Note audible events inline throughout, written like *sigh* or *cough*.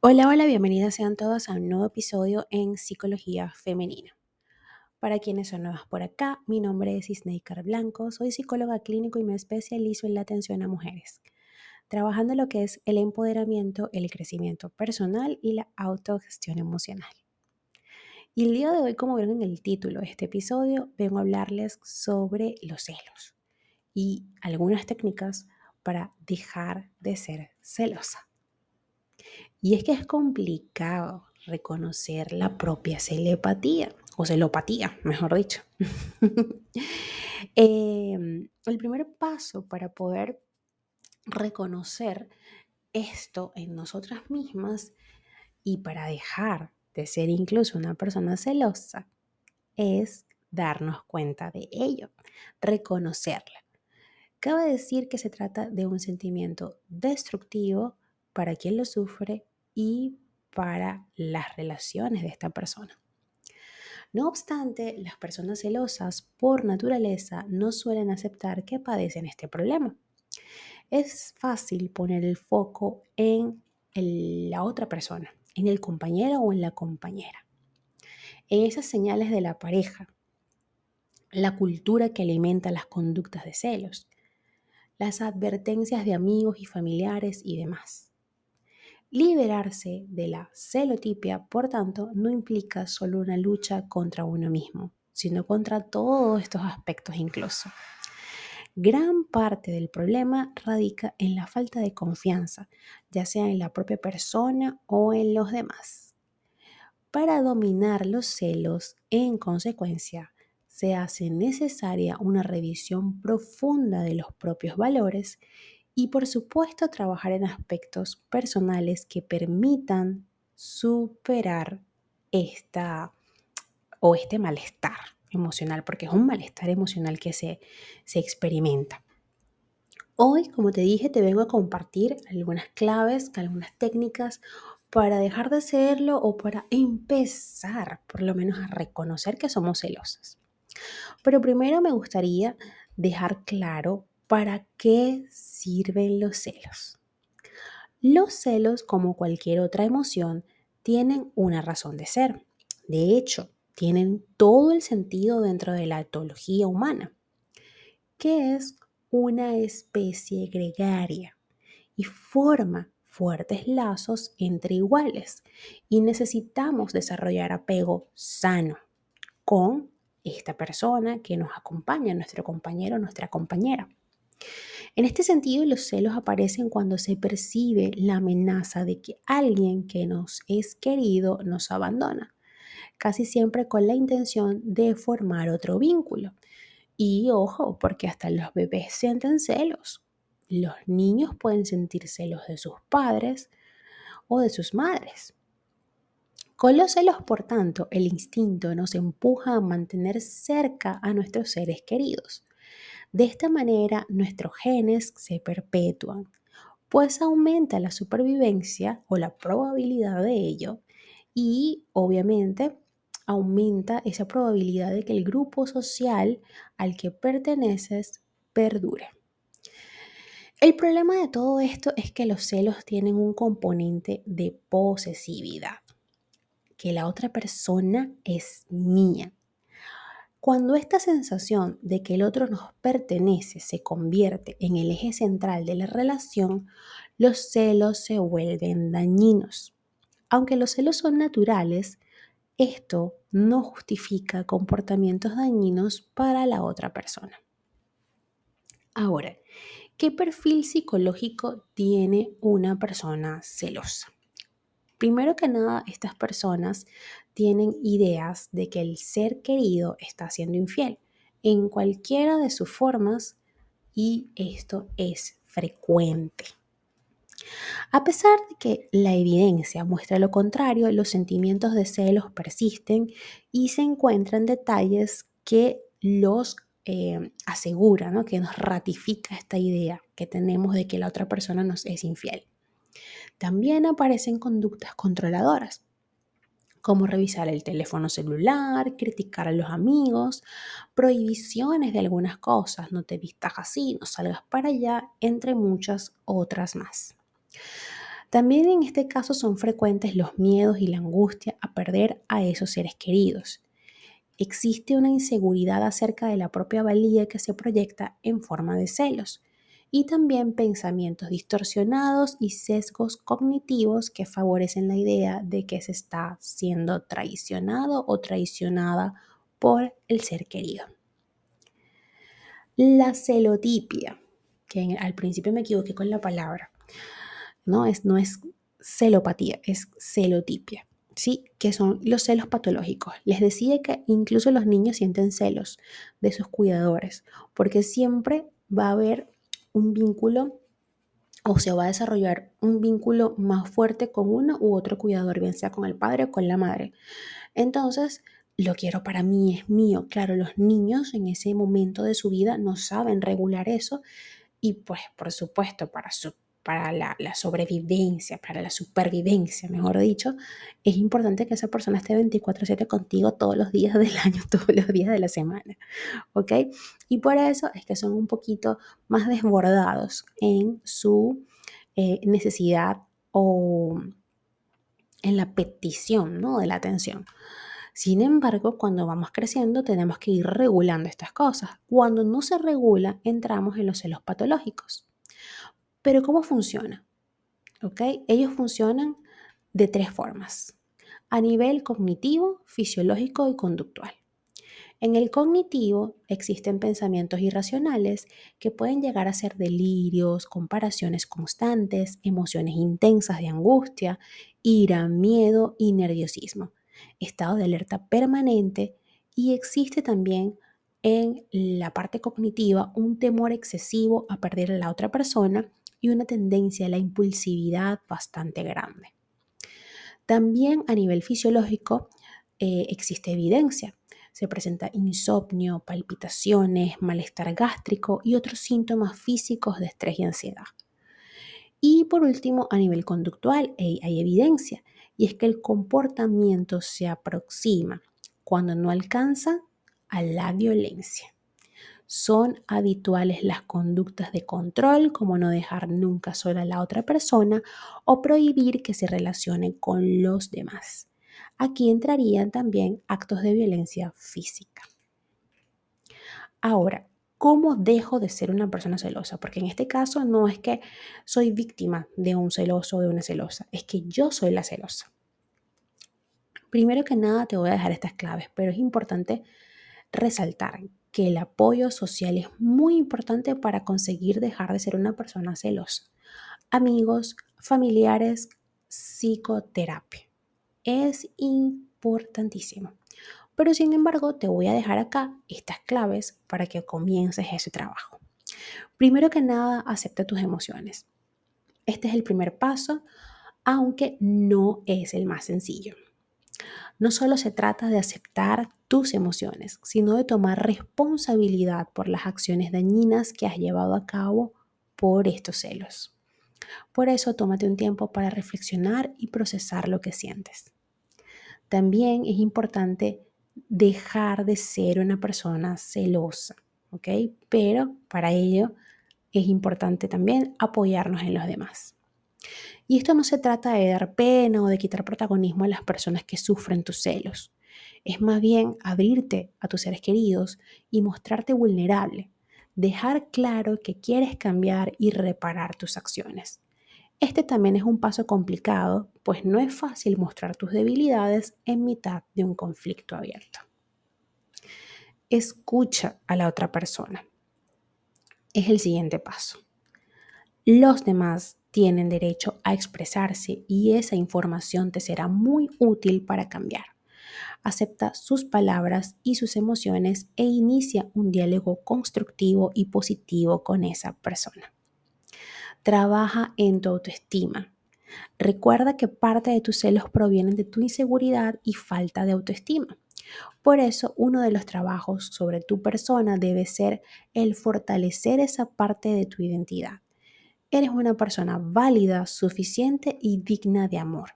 Hola, hola, bienvenidas sean todos a un nuevo episodio en Psicología Femenina. Para quienes son nuevas por acá, mi nombre es Isneikar Blanco, soy psicóloga clínico y me especializo en la atención a mujeres, trabajando lo que es el empoderamiento, el crecimiento personal y la autogestión emocional. Y el día de hoy, como vieron en el título de este episodio, vengo a hablarles sobre los celos y algunas técnicas para dejar de ser celosa. Y es que es complicado reconocer la propia celepatía, o celopatía, mejor dicho. *laughs* Em, el primer paso para poder reconocer esto en nosotras mismas y para dejar de ser incluso una persona celosa es darnos cuenta de ello, reconocerla. Cabe decir que se trata de un sentimiento destructivo para quien lo sufre y para las relaciones de esta persona. No obstante, las personas celosas por naturaleza no suelen aceptar que padecen este problema. Es fácil poner el foco en la otra persona, en el compañero o en la compañera, en esas señales de la pareja, la cultura que alimenta las conductas de celos, las advertencias de amigos y familiares y demás. Liberarse de la celotipia, por tanto, no implica solo una lucha contra uno mismo, sino contra todos estos aspectos incluso. Gran parte del problema radica en la falta de confianza, ya sea en la propia persona o en los demás. Para dominar los celos, en consecuencia, se hace necesaria una revisión profunda de los propios valores y por supuesto trabajar en aspectos personales que permitan superar esta o este malestar emocional, porque es un malestar emocional que se, se experimenta. Hoy, como te dije, te vengo a compartir algunas claves, algunas técnicas para dejar de serlo o para empezar por lo menos a reconocer que somos celosas. Pero primero me gustaría dejar claro ¿Para qué sirven los celos? Los celos, como cualquier otra emoción, tienen una razón de ser. De hecho, tienen todo el sentido dentro de la etología humana, que es una especie gregaria y forma fuertes lazos entre iguales y necesitamos desarrollar apego sano con esta persona que nos acompaña, nuestro compañero, nuestra compañera. En este sentido, los celos aparecen cuando se percibe la amenaza de que alguien que nos es querido nos abandona, casi siempre con la intención de formar otro vínculo. Y ojo, porque hasta los bebés sienten celos. Los niños pueden sentir celos de sus padres o de sus madres. Con los celos, por tanto, el instinto nos empuja a mantener cerca a nuestros seres queridos. De esta manera nuestros genes se perpetúan, pues aumenta la supervivencia o la probabilidad de ello y obviamente aumenta esa probabilidad de que el grupo social al que perteneces perdure. El problema de todo esto es que los celos tienen un componente de posesividad, que la otra persona es mía, cuando esta sensación de que el otro nos pertenece se convierte en el eje central de la relación, los celos se vuelven dañinos. Aunque los celos son naturales, esto no justifica comportamientos dañinos para la otra persona. Ahora, ¿qué perfil psicológico tiene una persona celosa? Primero que nada, estas personas tienen ideas de que el ser querido está siendo infiel en cualquiera de sus formas y esto es frecuente. A pesar de que la evidencia muestra lo contrario, los sentimientos de celos persisten y se encuentran detalles que los eh, aseguran, que nos ratifica esta idea que tenemos de que la otra persona nos es infiel. También aparecen conductas controladoras, como revisar el teléfono celular, criticar a los amigos, prohibiciones de algunas cosas, no te vistas así, no salgas para allá, entre muchas otras más. También en este caso son frecuentes los miedos y la angustia a perder a esos seres queridos. Existe una inseguridad acerca de la propia valía que se proyecta en forma de celos y también pensamientos distorsionados y sesgos cognitivos que favorecen la idea de que se está siendo traicionado o traicionada por el ser querido. La celotipia, que al principio me equivoqué con la palabra, no es, no es celopatía, es celotipia. ¿sí? que son los celos patológicos. Les decía que incluso los niños sienten celos de sus cuidadores, porque siempre va a haber un vínculo o se va a desarrollar un vínculo más fuerte con uno u otro cuidador, bien sea con el padre o con la madre. Entonces, lo quiero para mí, es mío. Claro, los niños en ese momento de su vida no saben regular eso y pues por supuesto para su para la, sobrevivencia, para la supervivencia, mejor dicho, es importante que esa persona esté 24/7 contigo todos los días del *laughs* año, todos los días de la semana, ¿ok? Y por eso es que son un poquito más desbordados en su eh, necesidad o en la petición, ¿no? De la atención. Sin embargo, cuando vamos creciendo tenemos que ir regulando estas cosas. Cuando no se regula, entramos en los celos patológicos. Pero ¿cómo funciona? ¿Ok? Ellos funcionan de tres formas. A nivel cognitivo, fisiológico y conductual. En el cognitivo existen pensamientos irracionales que pueden llegar a ser delirios, comparaciones constantes, emociones intensas de angustia, ira, miedo y nerviosismo, estado de alerta permanente y existe también en la parte cognitiva un temor excesivo a perder a la otra persona y una tendencia a la impulsividad bastante grande. También a nivel fisiológico eh, existe evidencia. Se presenta insomnio, palpitaciones, malestar gástrico y otros síntomas físicos de estrés y ansiedad. Y por último, a nivel conductual hay evidencia y es que el comportamiento se aproxima cuando no alcanza a la violencia. Son habituales las conductas de control, como no dejar nunca sola a la otra persona o prohibir que se relacione con los demás. Aquí entrarían también actos de violencia física. Ahora, ¿cómo dejo de ser una persona celosa? Porque en este caso no es que soy víctima de un celoso o de una celosa, es que yo soy la celosa. Primero que nada te voy a dejar estas claves, pero es importante resaltar que el apoyo social es muy importante para conseguir dejar de ser una persona celosa. Amigos, familiares, psicoterapia. Es importantísimo. Pero sin embargo, te voy a dejar acá estas claves para que comiences ese trabajo. Primero que nada, acepta tus emociones. Este es el primer paso, aunque no es el más sencillo. No solo se trata de aceptar tus emociones, sino de tomar responsabilidad por las acciones dañinas que has llevado a cabo por estos celos. Por eso tómate un tiempo para reflexionar y procesar lo que sientes. También es importante dejar de ser una persona celosa, ¿ok? Pero para ello es importante también apoyarnos en los demás. Y esto no se trata de dar pena o de quitar protagonismo a las personas que sufren tus celos. Es más bien abrirte a tus seres queridos y mostrarte vulnerable. Dejar claro que quieres cambiar y reparar tus acciones. Este también es un paso complicado, pues no es fácil mostrar tus debilidades en mitad de un conflicto abierto. Escucha a la otra persona. Es el siguiente paso. Los demás tienen derecho a expresarse y esa información te será muy útil para cambiar. Acepta sus palabras y sus emociones e inicia un diálogo constructivo y positivo con esa persona. Trabaja en tu autoestima. Recuerda que parte de tus celos provienen de tu inseguridad y falta de autoestima. Por eso, uno de los trabajos sobre tu persona debe ser el fortalecer esa parte de tu identidad eres una persona válida, suficiente y digna de amor.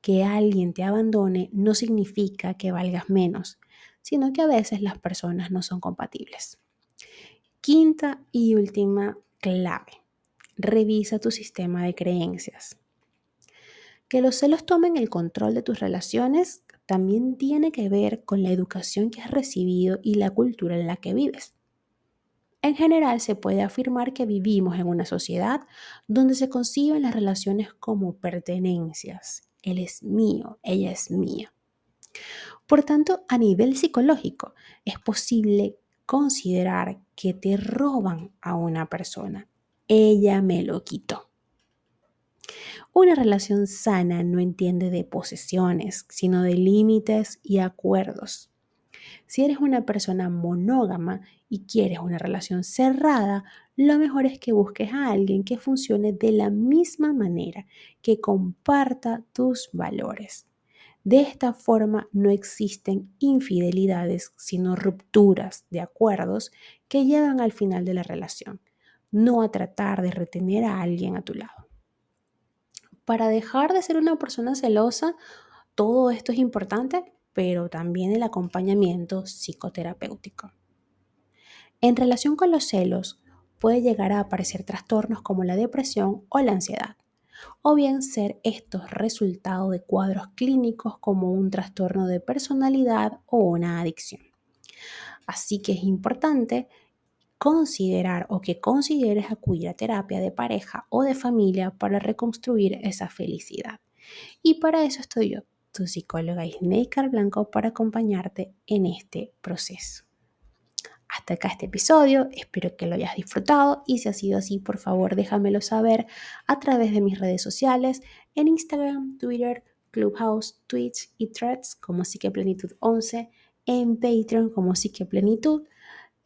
Que alguien te abandone no significa que valgas menos, sino que a veces las personas no son compatibles. Quinta y última clave. Revisa tu sistema de creencias. Que los celos tomen el control de tus relaciones también tiene que ver con la educación que has recibido y la cultura en la que vives. En general, se puede afirmar que vivimos en una sociedad donde se conciben las relaciones como pertenencias. Él es mío, ella es mía. Por tanto, a nivel psicológico, es posible considerar que te roban a una persona. Ella me lo quitó. Una relación sana no entiende de posesiones, sino de límites y acuerdos. Si eres una persona monógama y quieres una relación cerrada, lo mejor es que busques a alguien que funcione de la misma manera, que comparta tus valores. De esta forma no existen infidelidades, sino rupturas de acuerdos que llevan al final de la relación, no a tratar de retener a alguien a tu lado. Para dejar de ser una persona celosa, todo esto es importante, pero también el acompañamiento psicoterapéutico. En relación con los celos, puede llegar a aparecer trastornos como la depresión o la ansiedad, o bien ser estos resultado de cuadros clínicos como un trastorno de personalidad o una adicción. Así que es importante considerar o que consideres acudir a terapia de pareja o de familia para reconstruir esa felicidad. Y para eso estoy yo, tu psicóloga Isneikar Blanco, para acompañarte en este proceso. Hasta acá este episodio, espero que lo hayas disfrutado y si ha sido así, por favor déjamelo saber a través de mis redes sociales en Instagram, Twitter, Clubhouse, Twitch y Threads como Psiqueplenitud 11, en Patreon como Psiqueplenitud,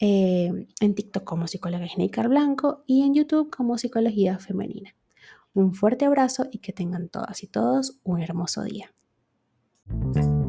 eh, en TikTok como Psicóloga Isneikar Blanco y en YouTube como Psicología Femenina. Un fuerte abrazo y que tengan todas y todos un hermoso día. Thank you.